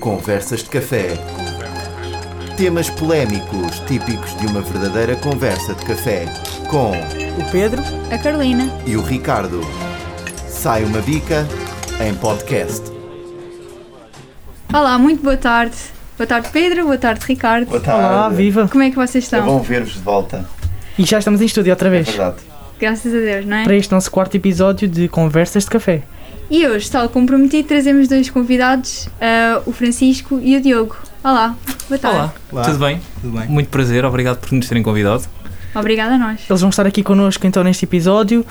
Conversas de café. Temas polémicos típicos de uma verdadeira conversa de café. Com O Pedro, A Carolina. e o Ricardo. Sai uma bica em podcast. Olá, muito boa tarde. Boa tarde, Pedro. Boa tarde, Ricardo. Boa olá, viva! Como é que vocês É estão? bom ver-vos de volta. E já estamos em estúdio outra É vez verdade. Graças a Deus, não é? para este nosso quarto episódio de Conversas de Café. E hoje, tal como prometido, trazemos dois convidados, ah, o Francisco e o Diogo. Olá, boa tarde. Olá, Olá. tudo bem? Tudo bem? Muito prazer, obrigado por nos terem convidado. Obrigada a nós. Eles vão estar aqui connosco então neste episódio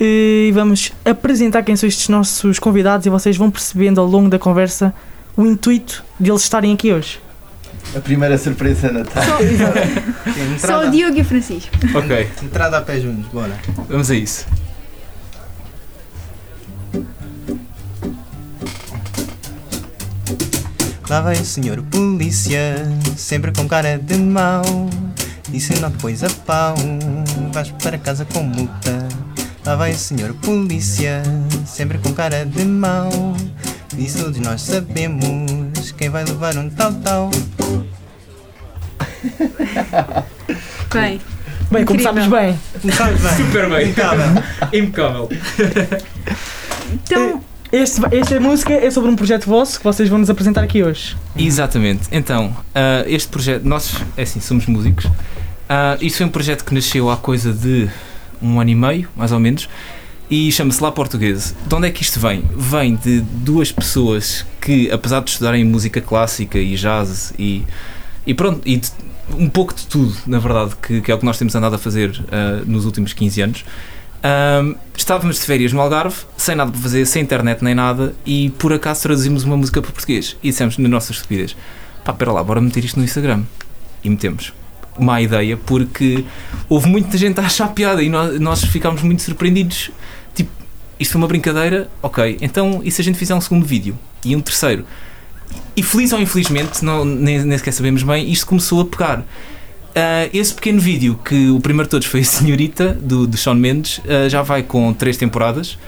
e vamos apresentar quem são estes nossos convidados e vocês vão percebendo ao longo da conversa o intuito deles estarem aqui hoje. A primeira surpresa Natal. Sim, Só entrada, o Diogo e o Francisco. Ok, entrada a pé juntos, bora. vamos a isso. Lá vai o senhor polícia, sempre com cara de mau. E se não depois a pau, vais para casa com multa. Lá vai o senhor polícia, sempre com cara de mau. E todos nós sabemos quem vai levar um tal tal. Bem, Bem, começámos bem. Começámos bem. Super bem. Impecável. Impecável. então, Este, esta música é sobre um projeto vosso que vocês vão nos apresentar aqui hoje. Exatamente. Então, ah, este projeto, nós, é assim, somos músicos. Ah, isto foi um projeto que nasceu há coisa de um ano e meio, mais ou menos, e chama-se Lá Português. De onde é que isto vem? Vem de duas pessoas que, apesar de estudarem música clássica e jazz e, e pronto, e de- um pouco de tudo, na verdade, que, que é o que nós temos andado a fazer ah, nos últimos 15 anos. Ahm, estávamos de férias no Algarve, sem nada para fazer, sem internet nem nada, e por acaso traduzimos uma música para português e dissemos na nossa estupidez: pá, pera lá, bora meter isto no Instagram. E metemos. Má ideia, porque houve muita gente a achar piada e nós, nós ficámos muito surpreendidos. Tipo, isto foi uma brincadeira, ok, então e se a gente fizer um segundo vídeo e um terceiro? E feliz ou infelizmente, não, nem, nem sequer sabemos bem, isto começou a pegar. Ah, esse pequeno vídeo, que o primeiro de todos foi a Senhorita, do, do Shawn Mendes, ah, já vai com três temporadas.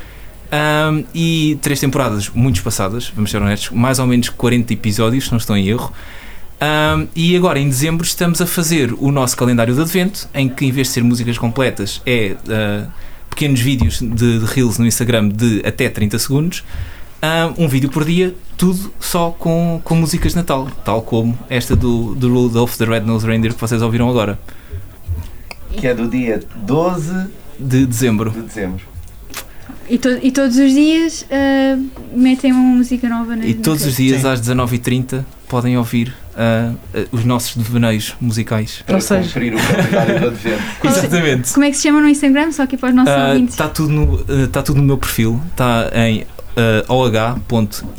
Ahm, e três temporadas muito espaçadas, vamos ser honestos, mais ou menos 40 episódios, se não estou em erro. Ahm, e agora em dezembro estamos a fazer o nosso calendário de advento, em que em vez de ser músicas completas, é ah, pequenos vídeos de, de reels no Instagram de até 30 segundos. Ahm, um vídeo por dia, tudo só com, com músicas de Natal, tal como esta do, do Rudolph the Red-Nosed Reindeer que vocês ouviram agora, Que é do dia 12 de dezembro. de dezembro. e, to- e todos os dias ah, metem uma música nova na E todos os dias Sim. às 19h30 podem ouvir ah, ah, os nossos devaneios musicais. Para Ou seja- cumprir o calendário do advento. Qual Exatamente. Como é que se chama no Instagram? Só aqui para os nossos ouvintes. Está tudo, no, ah, tá tudo no meu perfil, está em uh, oh.its.it.dg.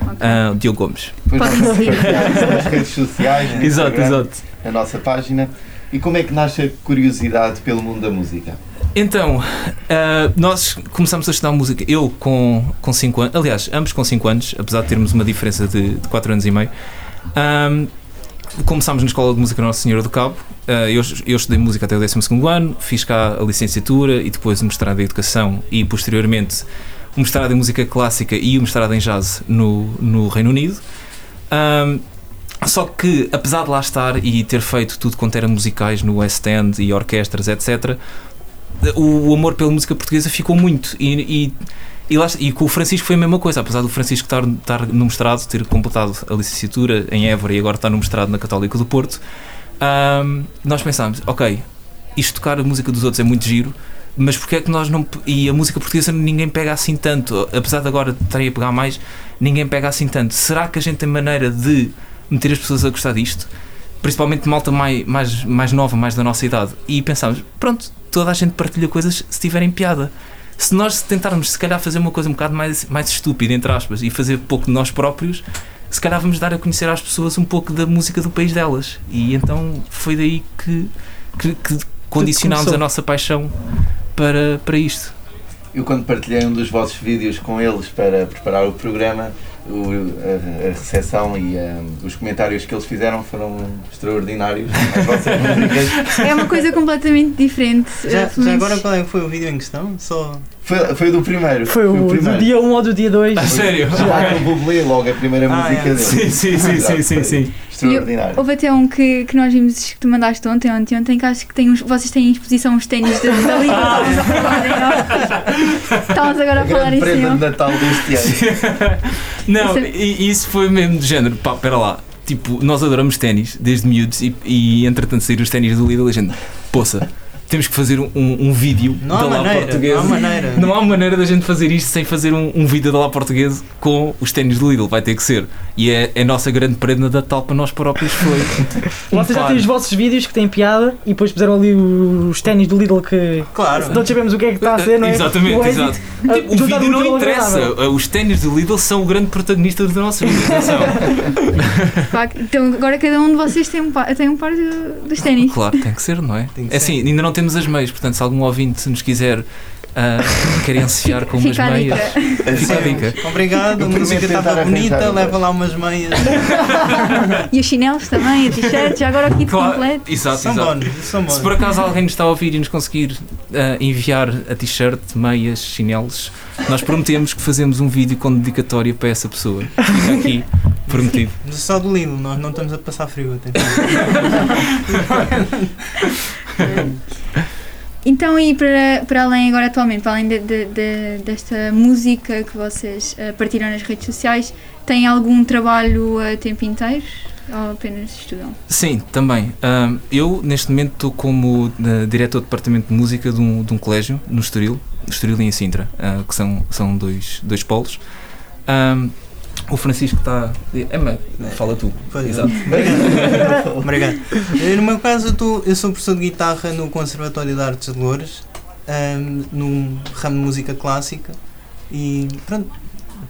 Ok. Ah, Diogo Gomes. Nas redes sociais, no Instagram, na nossa página. E como é que nasce a curiosidade pelo mundo da música? Então, ah, nós começamos a estudar música, eu com 5 anos, aliás, ambos com 5 anos, apesar de termos uma diferença de 4 anos e meio. Ahm, começámos na Escola de Música Nossa Senhora do Cabo. Ah, eu, eu estudei música até o 12 ano, fiz cá a licenciatura e depois o mestrado em Educação e posteriormente o mestrado em Música Clássica e o mestrado em Jazz no, no Reino Unido. Ahm, só que, apesar de lá estar e ter feito tudo quanto era musicais no West End e orquestras, etc., o, o amor pela música portuguesa ficou muito. E, e, e, lá, e com o Francisco foi a mesma coisa, apesar do Francisco estar, estar no mestrado, ter completado a licenciatura em Évora e agora está no mestrado na Católica do Porto, ahm, nós pensámos, ok, isto tocar a música dos outros é muito giro, mas porque é que nós não. E a música portuguesa ninguém pega assim tanto, apesar de agora estarem a pegar mais, ninguém pega assim tanto. Será que a gente tem maneira de meter as pessoas a gostar disto? Principalmente malta mais, mais, mais nova, mais da nossa idade. E pensámos, pronto, toda a gente partilha coisas se tiverem piada. Se nós tentarmos, se calhar, fazer uma coisa um bocado mais, mais estúpida, entre aspas, e fazer pouco de nós próprios, se calhar vamos dar a conhecer às pessoas um pouco da música do país delas. E então foi daí que, que, que condicionámos a nossa paixão para, para isto. Eu quando partilhei um dos vossos vídeos com eles para preparar o programa, o, a, a recepção e um, os comentários que eles fizeram foram extraordinários. É uma coisa completamente diferente. Já, já agora qual é que foi o vídeo em questão? Só. Foi, foi do primeiro. Foi o do dia 1 ou do dia 2. A sério? Já com o Bublé, logo a primeira Ah, música é. dele. Sim, sim, sim, sim, sim, sim. Extraordinário. Houve até um que, que nós vimos que tu mandaste ontem, ontem, ontem, que acho que tem uns, vocês têm em exposição uns ténis da, Liga. Estávamos a falar, não? Estávamos agora A a falar em prenda de. Natal deste ano. Não, Isso é- e isso foi mesmo do género, pá, pera lá. Tipo, nós adoramos ténis desde miúdos e, e entretanto saíram os ténis do Lidl e a gente, poça, temos que fazer um, um, vídeo Não da lá maneira. portuguesa. Não há maneira. Não há maneira da gente fazer isto sem fazer um, um vídeo da lá portuguesa com os ténis do Lidl, vai ter que ser. E é, é a nossa grande prenda de Natal para nós próprios foi. um Vocês já têm os vossos vídeos que têm piada e depois puseram ali os ténis do Lidl que Claro. não sabemos o que é que está a ser, não é? Exatamente, O exato. Tipo, o vídeo não interessa. agradável. Os ténis do Lidl são o grande protagonista da nossa vida. Então agora cada um de vocês tem um par, tem um par de- dos ténis. Claro, tem que ser, não é? Tem que É assim, ainda não temos as meias, portanto, se algum ouvinte nos quiser ah, querenciar com umas meias. Fica a dica. Obrigado, a música estava bonita, leva lá umas meias. E os chinelos também, a t-shirt, já agora o kit Claro, completo. exato, São exato. bónus, são Se bónus. por acaso alguém nos está a ouvir e nos conseguir ah, enviar a t-shirt, meias, chinelos, nós prometemos que fazemos um vídeo com dedicatória para essa pessoa. Fica aqui prometido. Mas Só do Lidl, nós não estamos a passar frio. atenção. Então, e para, para além agora atualmente, para além de, de- de- desta música que vocês eh, partiram nas redes sociais, têm algum trabalho a tempo inteiro ou apenas estudam? Sim, também. Eu, neste momento, estou como ah, diretor do departamento de música de um, de um colégio no Estoril, no Estoril e em Sintra, ah, que são, são dois, dois polos. O Francisco está. Emma, fala tu. Pois, Exato. Obrigado. Obrigado. Eh, No meu caso, eu, tô- eu sou professor de guitarra no Conservatório de Artes de Loures, ahm, no ramo de música clássica. E pronto,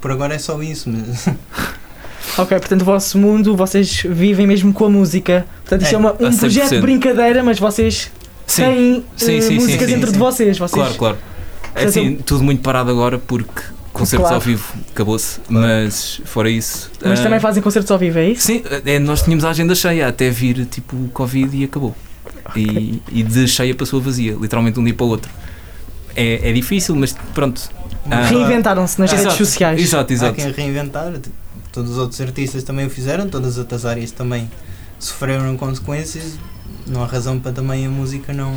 por agora é só isso. Mas Ok, portanto o vosso mundo, vocês vivem mesmo com a música. Portanto isto é, É, uma- um a 100%. projeto de brincadeira, mas vocês Sim, têm Sim, eh, sim, sim, música sim, dentro sim. de vocês. vocês claro, claro. É assim, tudo muito parado agora porque concertos Claro. ao vivo acabou-se, mas fora isso. Mas ah, também fazem concertos ao vivo, é isso? Sim, é, nós tínhamos a agenda cheia até vir tipo o Covid e acabou. E, e de cheia passou a vazia, literalmente de um dia para o outro. É, é difícil, mas pronto. Ah, Reinventaram-se nas redes Exato, sociais. Exato, há exato. quem reinventar. Todos os outros artistas também o fizeram, todas as outras áreas também sofreram consequências. Não há razão para também a música não,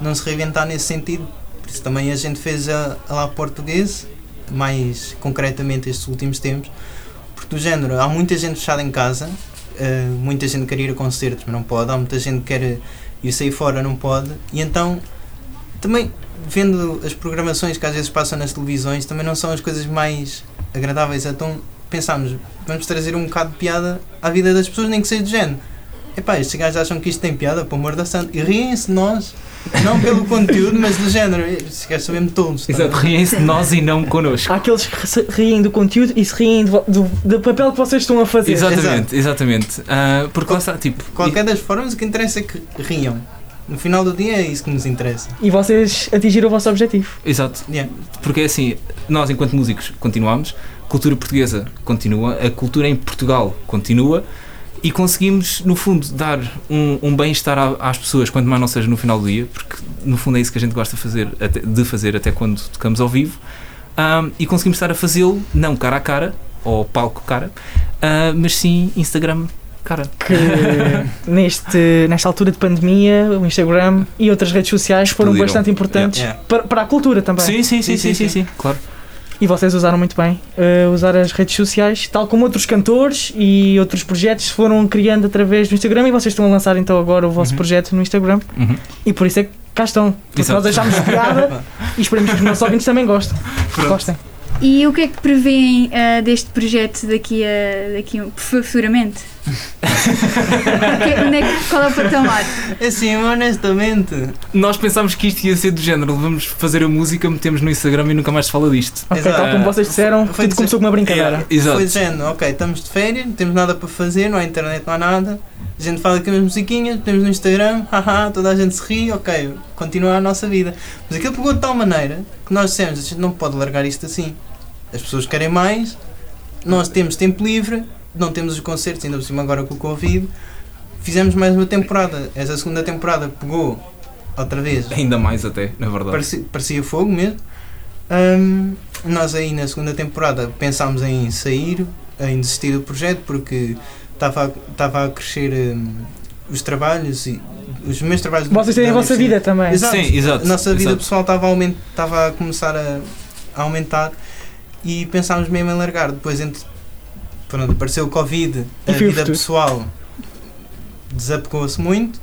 não se reinventar nesse sentido. Por isso também a gente fez a, a lá português, mais concretamente estes últimos tempos, porque do género, há muita gente fechada em casa, eh, muita gente quer ir a concertos, mas não pode, há muita gente que quer ir sair fora, não pode, e então também vendo as programações que às vezes passam nas televisões, também não são as coisas mais agradáveis, então pensámos, vamos trazer um bocado de piada à vida das pessoas, nem que seja do género. Epá, estes gajos acham que isto tem piada, pelo amor da santa, e riem-se de nós, não pelo conteúdo, mas do género, estes gajos são mesmo tolos. tá? Exato, riem-se de nós e não connosco. Há aqueles que se riem do conteúdo e se riem do, do, do papel que vocês estão a fazer. Exatamente, exatamente. Ah, porque lá está, tipo. Qualquer das formas, o que interessa é que riam. No final do dia é isso que nos interessa. E vocês atingiram o vosso objetivo. Exato. Yeah. Porque é assim, nós enquanto músicos continuamos, a cultura portuguesa continua, a cultura em Portugal continua e conseguimos, no fundo, dar um, um bem-estar às pessoas, quanto mais não seja no final do dia, porque no fundo é isso que a gente gosta de fazer, até, de fazer até quando tocamos ao vivo, Ahm, e conseguimos estar a fazê-lo, não cara a cara, ou palco cara, ah, mas sim Instagram cara. Que neste, nesta altura de pandemia, o Instagram e outras redes sociais foram Explodiram. bastante importantes Yeah. Para, para a cultura também. Sim, sim, sim, sim, Sim, sim, sim, sim, claro. E vocês usaram muito bem eh, usar as redes sociais, tal como outros cantores e outros projetos foram criando através do Instagram e vocês estão a lançar então agora o vosso Uhum. projeto no Instagram Uhum. e por isso é que cá estão. Porque Exato. nós achámos piada e esperamos que os nossos ouvintes também gostem. Pronto. Gostem. E o que é que prevêem ah, deste projeto daqui a, daqui a futuramente? É- onde é que- qual é o patamar? Assim, honestamente, Nós pensámos que isto ia ser do género, vamos fazer a música, metemos no Instagram e nunca mais se fala disto. Ok, Exato. tal como vocês disseram, Foi tudo começou com uma brincadeira. Exato. foi dizendo, ok, estamos de férias, não temos nada para fazer, não há internet, não há nada. A gente fala aqui umas musiquinhas, temos no Instagram, haha, toda a gente se ri, ok, continua a nossa vida. Mas aquilo pegou de tal maneira que nós dissemos, a gente não pode largar isto assim. As pessoas querem mais nós temos tempo livre, não temos os concertos, ainda por cima agora com o Covid. Fizemos mais uma temporada. Essa segunda temporada pegou outra vez. Ainda mais até, na verdade. Parecia, parecia fogo mesmo. Hum, nós aí na segunda temporada pensámos em sair, em desistir do projeto, porque estava estava a crescer hum, os trabalhos e os meus trabalhos. Vocês têm a vossa vida também. Exato. Sim, exato. A nossa vida exato. pessoal estava a, aument, estava a começar a, a aumentar e pensámos mesmo em largar. Depois entre, pronto, apareceu o Covid, a vida pessoal desapegou-se muito.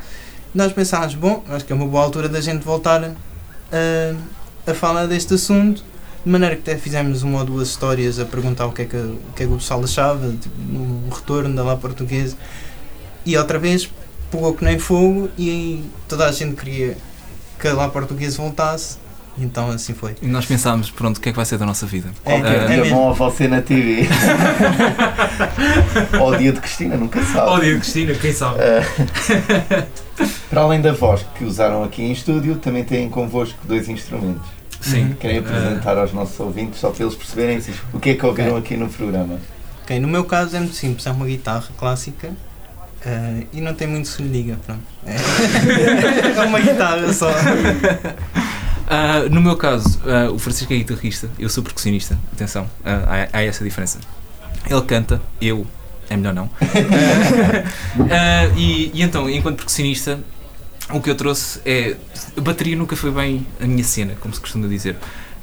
Nós pensámos, bom, acho que é uma boa altura da gente voltar a, a falar deste assunto. De maneira que até fizemos uma ou duas histórias a perguntar o que é que, o, que, é que o pessoal achava, tipo, um retorno da lá portuguesa. E outra vez pegou que nem fogo e toda a gente queria que a lá portuguesa voltasse. Então assim foi. E nós pensámos, pronto, o que é que vai ser da nossa vida? É, Qualquer é dia mesmo. vão a você na TV. Ou o dia de Cristina, nunca sabe. dia, Cristina, quem sabe? Eh, para além da voz que usaram aqui em estúdio, também têm convosco dois instrumentos. Sim. Querem apresentar aos nossos ouvintes, só para eles perceberem o que é que ouviram aqui no programa. Ok, no meu caso é muito simples, é uma guitarra clássica eh, e não tem muito se lhe pronto. É, é uma guitarra só. Ah, no meu caso, ah, o Francisco é guitarrista, eu sou percussionista, atenção, ah, há, há essa diferença. Ele canta, eu, é melhor não. Ah, e, e então, enquanto percussionista, o que eu trouxe é. A bateria nunca foi bem a minha cena, como se costuma dizer.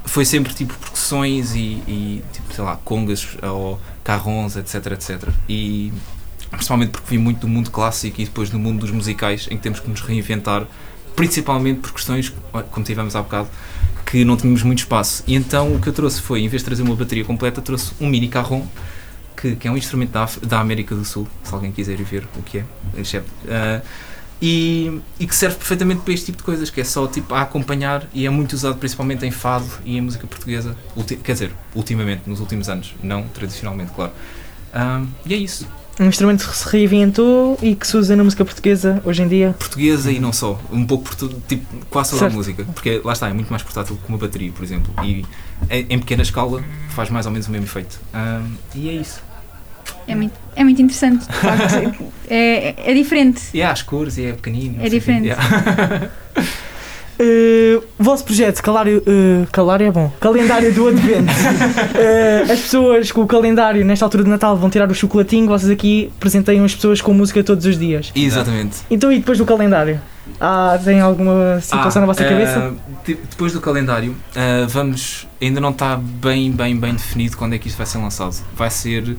Foi sempre tipo percussões e, e tipo, sei lá, congas ou carrons, etc, etc. E principalmente porque vim muito do mundo clássico e depois do mundo dos musicais, em que temos que nos reinventar principalmente por questões, como tivemos há bocado, que não tínhamos muito espaço. E então o que eu trouxe foi, em vez de trazer uma bateria completa, trouxe um mini carrom, que, que é um instrumento da, da América do Sul, se alguém quiser ver o que é, excepto. ah, e, e que serve perfeitamente para este tipo de coisas, que é só tipo a acompanhar e é muito usado principalmente em fado e em música portuguesa, quer dizer, ultimamente, nos últimos anos, não tradicionalmente, claro. Ah, e é isso. Um instrumento que se reinventou e que se usa na música portuguesa hoje em dia. portuguesa e não só, um pouco por tudo, tipo, quase toda Certo. a música, porque lá está, é muito mais portátil que uma bateria, por exemplo, e em pequena escala faz mais ou menos o mesmo efeito. Ahm, e é isso. É muito, é muito interessante, de facto. É, é diferente. E há as cores, e é pequenino. É diferente. Yeah. Uh, o vosso projeto, Calário, uh, Calário é bom, Calendário do Advento. Uh, as pessoas com o calendário nesta altura de Natal vão tirar o chocolatinho, vocês aqui presenteiam as pessoas com música todos os dias. Exatamente. Então e depois do calendário? Ah, tem alguma situação Ah, na vossa cabeça? de- depois do calendário, vamos. Ainda não está bem, bem, bem definido quando é que isto vai ser lançado. Vai ser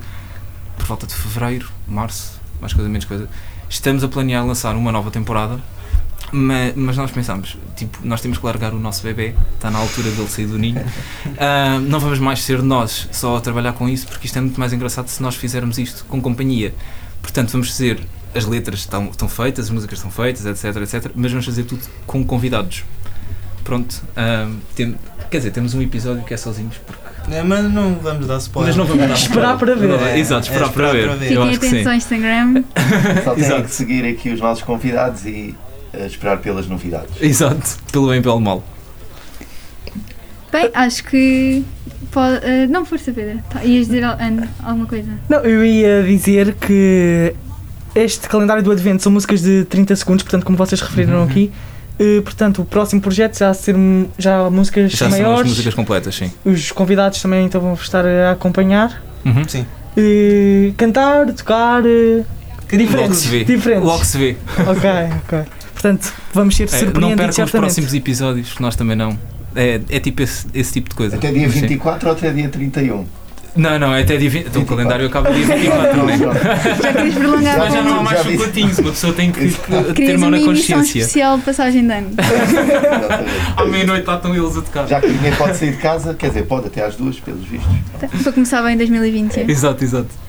por volta de fevereiro, março, mais coisa, menos coisa. Estamos a planear lançar uma nova temporada, ma- mas, nós pensamos, tipo, nós temos que largar o nosso bebê, está na altura dele sair do ninho. Ah, não vamos mais ser nós só a trabalhar com isso, porque isto é muito mais engraçado se nós fizermos isto com companhia. Portanto, vamos fazer. As letras estão, estão feitas, as músicas estão feitas, etc, etc. Mas vamos fazer tudo com convidados. Pronto. ah, tem- quer dizer, temos um episódio que é sozinhos, porque. É, mas não vamos dar spoiler. Mas não vamos dar Esperar para ver. Não, não, Exato, esperar, É, para, ver. Eu Fiquem atentos ao Instagram. Só têm Exato. que seguir aqui os nossos convidados e eh, esperar pelas novidades. Exato, pelo bem e pelo mal. Bem, acho que. Pode, eh, não, força, Pedro. Tá, ias dizer Ana, alguma coisa? Não, eu ia dizer que este calendário do Advento são músicas de 30 segundos, portanto, como vocês referiram Uhum. aqui. Uh, portanto, o próximo projeto já ser já músicas Já são as maiores. músicas completas, sim. Os convidados também então vão estar a acompanhar. Uhum. Sim. Uh, cantar, tocar. Uh, Que Logo diferentes. se vê. diferentes. Logo se vê. Ok, ok. Portanto, vamos ser É, não surpreendidos percam os próximos episódios, nós também não. É, é tipo esse, esse tipo de coisa. Até dia Sim. 24 ou até dia 31? Não, não, é até dia 20. Então o 24. calendário acaba dia 24, não é? Já querias prolongar Mas já não há mais chocolatinhos, uma pessoa tem que, ter mão uma na consciência. especial de passagem de ano. À meia-noite lá estão eles a tocar. Já que ninguém pode sair de casa, quer dizer, pode até às duas, pelos vistos. Para começar bem em 2020. Exato, exato.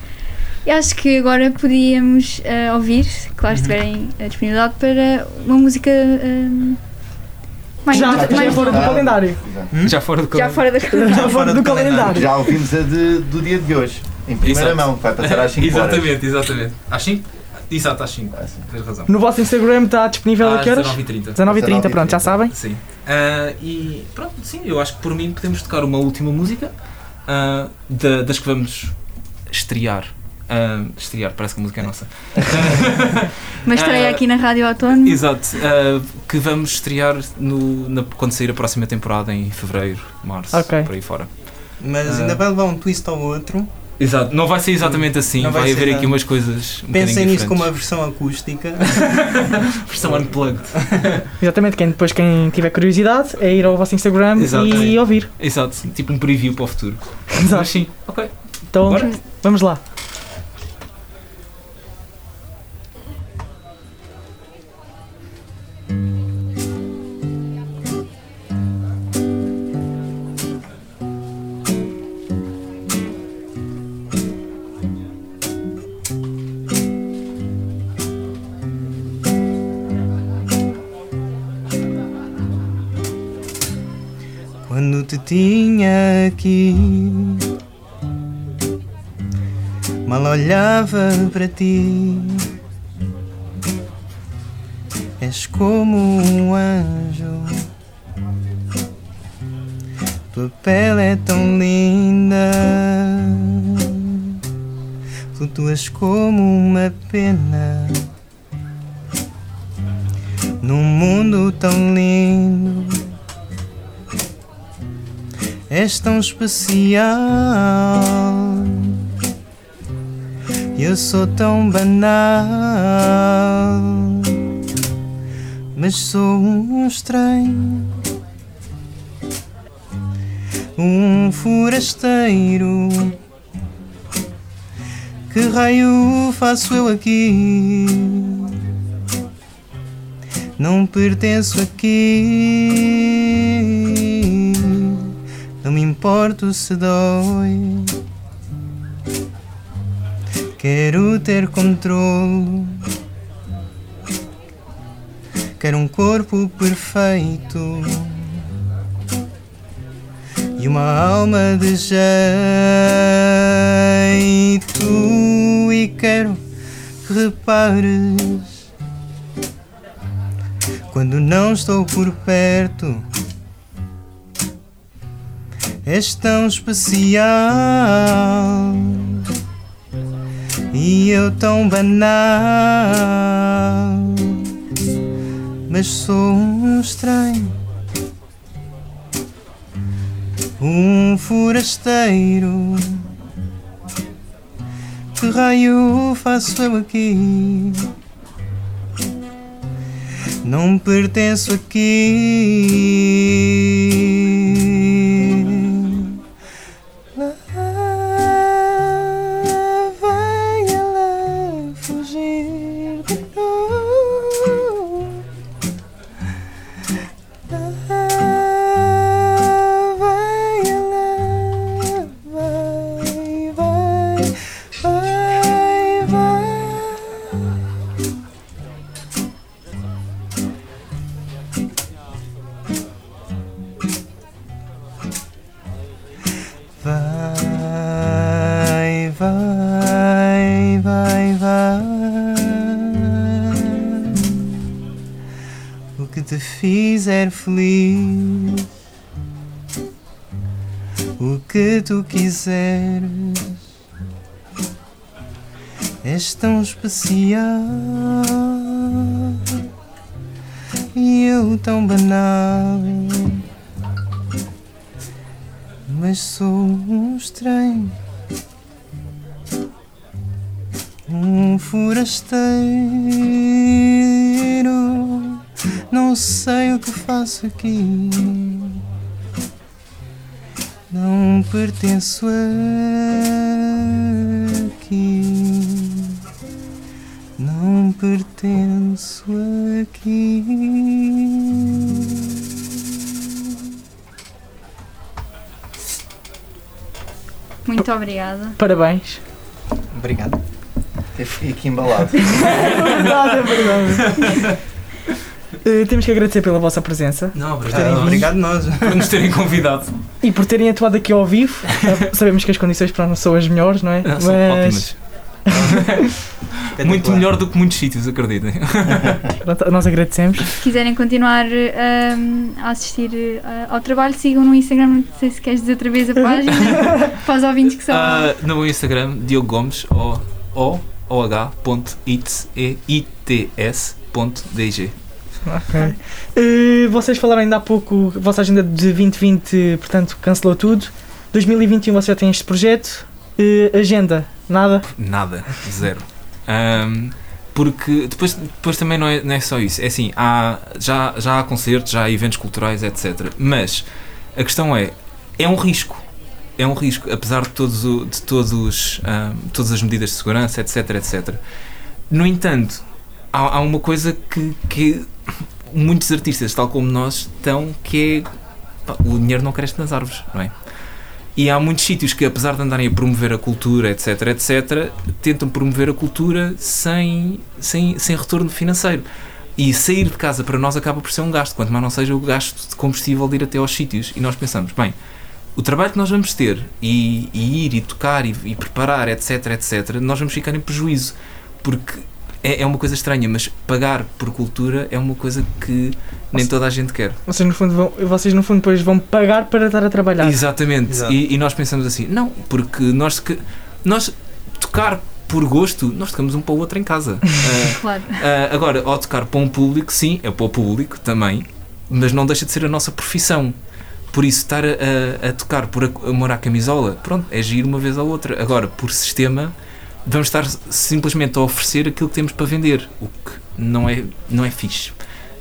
E acho que agora podíamos eh, ouvir, claro, se tiverem a disponibilidade, para uma música eh, mais, Já, mais- já é fora do calendário. exato. Já fora do já calendário. fora da Já fora do calendário. Já ouvimos a de- do dia de hoje, em primeira Exato. mão, que vai passar às 5 horas. Exatamente, exatamente. Às 5? Exato, às 5. Ah, sim. Tens razão. No vosso Instagram está disponível a Às que horas? 19h30. 19h30, pronto, já sabem. Sim. Ah, e pronto, sim, eu acho que por mim podemos tocar uma última música da- das que vamos estrear. Uh, estrear, parece que a música é nossa. Mas estreia Ah, aqui na Rádio Autónoma. Exato, uh, que vamos estrear no, na- quando sair a próxima temporada em fevereiro, março, Ok. por aí fora. Mas Ah. ainda vai levar um twist ao outro. Exato, não vai ser exatamente assim, Não vai, vai haver nada. aqui umas coisas. Um Pensem nisto como uma versão acústica. versão unplugged. Exatamente, quem, depois quem tiver curiosidade é ir ao vosso Instagram Exato. e ouvir. Exato, tipo um preview para o futuro. Mas Exato. sim, ok. Então, Bora. vamos lá. Quando te tinha aqui, mal olhava para ti. És como um anjo, tua pele é tão linda. Flutuas como uma pena num mundo tão lindo. És tão especial. Eu sou tão banal, mas sou um estranho, um forasteiro. Que raio faço eu aqui? Não pertenço aqui. Importo se dói. Quero ter controle. Quero um corpo perfeito e uma alma de jeito. E quero que repares quando não estou por perto. És tão especial e eu tão banal, mas sou um estranho, um forasteiro. Que raio faço eu aqui? Não pertenço aqui. Fugir de feliz, o que tu quiseres, és tão especial e eu tão banal mas sou um estranho, um forasteiro. Não sei o que faço aqui, não pertenço aqui, não pertenço aqui. Muito obrigada. Parabéns. Obrigado. Eu fiquei aqui embalado. verdade, é verdade. Eh, temos que agradecer pela vossa presença Não, terem obrigado vindo. Obrigado nós. por nos terem convidado. e por terem atuado aqui ao vivo. Eh, Sabemos que as condições para nós são as melhores, não é? Não, são ótimas. muito melhor do que muitos sítios, acreditem. Nós agradecemos. Se quiserem continuar um, a assistir uh, ao trabalho, sigam no Instagram. Não sei se queres dizer outra vez a página para os ouvintes que são. Uh, no meu Instagram, Diogo Gomes, o, o, o h.its.dg. Ok. Uh, vocês falaram ainda há pouco, a vossa agenda de 2020, portanto, cancelou tudo. 2021 você já tem este projeto. Uh, agenda, nada? Nada, zero. Um, porque depois, depois também não é, não é só isso. É assim, há, já, já há concertos, já há eventos culturais, etc. Mas a questão é, é um risco. É um risco, apesar de, todos, de todos, um, todas as medidas de segurança, etc, etc. No entanto, há, há uma coisa que, que muitos artistas, tal como nós, estão, que é pá, o dinheiro não cresce nas árvores, não é? E há muitos sítios que, apesar de andarem a promover a cultura, etc., etc., tentam promover a cultura sem, sem, sem retorno financeiro. E sair de casa para nós acaba por ser um gasto, quanto mais não seja o gasto de combustível de ir até aos sítios. E nós pensamos, bem, o trabalho que nós vamos ter e, e ir e tocar e, e, preparar, etc., etc., nós vamos ficar em prejuízo. Porque é, é uma coisa estranha, mas pagar por cultura é uma coisa que nem toda a gente quer. Vocês no fundo, vão, vocês no fundo depois vão pagar para estar a trabalhar. Exatamente. E, e, nós pensamos assim, não, porque nós, nós tocar por gosto, nós tocamos um para o outro em casa. uh, claro. Uh, agora, ao tocar para um público, sim, é para o público também, mas não deixa de ser a nossa profissão. Por isso, estar a, a, a tocar por amor à camisola, pronto, é giro uma vez ou outra. Agora, por sistema, vamos estar simplesmente a oferecer aquilo que temos para vender, o que não é, não é fixe.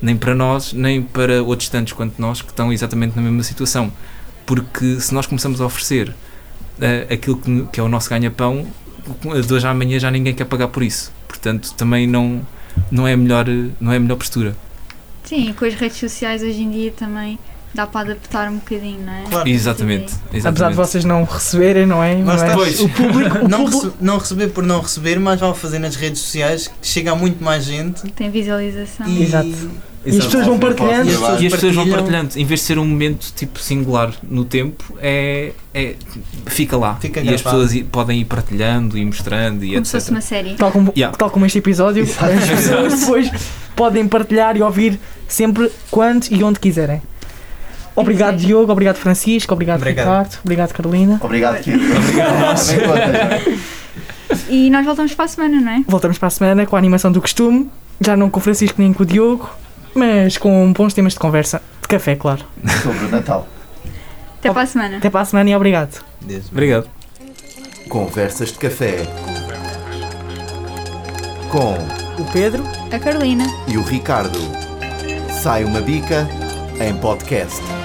Nem para nós, nem para outros tantos quanto nós que estão exatamente na mesma situação. Porque se nós começamos a oferecer uh, aquilo que, que, é o nosso ganha-pão, de hoje à amanhã já ninguém quer pagar por isso. Portanto, também não, não, é, a melhor, não é a melhor postura. Sim, com as redes sociais hoje em dia também dá para adaptar um bocadinho, não é? Claro. Exatamente, exatamente. Apesar de vocês não receberem, não é? Mas, Mas o público. O não, público... Rece não receber por não receber, mas vale fazer nas redes sociais que chega a muito mais gente. Tem visualização. E... Exato. E as pessoas vão partilhando. E as pessoas, e as pessoas vão partilhando. Em vez de ser um momento tipo singular no tempo, é, é fica lá. Fica e as pessoas podem ir partilhando e mostrando e como etc. se fosse uma série. Tal como, yeah. tal como este episódio, Exato. as pessoas depois podem partilhar e ouvir sempre quando e onde quiserem. Obrigado, Diogo. Obrigado, Francisco. Obrigado, obrigado. Ricardo. Obrigado, Carolina. Obrigado, Kiko. Obrigado, E nós voltamos para a semana, não é? Voltamos para a semana com a animação do costume. Já não com o Francisco nem com o Diogo, mas com bons temas de conversa. De café, claro. Sobre o Natal. Até para a semana. Até para a semana e obrigado. Deus. Obrigado. Conversas de café. Com o Pedro, a Carolina e o Ricardo. Sai uma bica em podcast.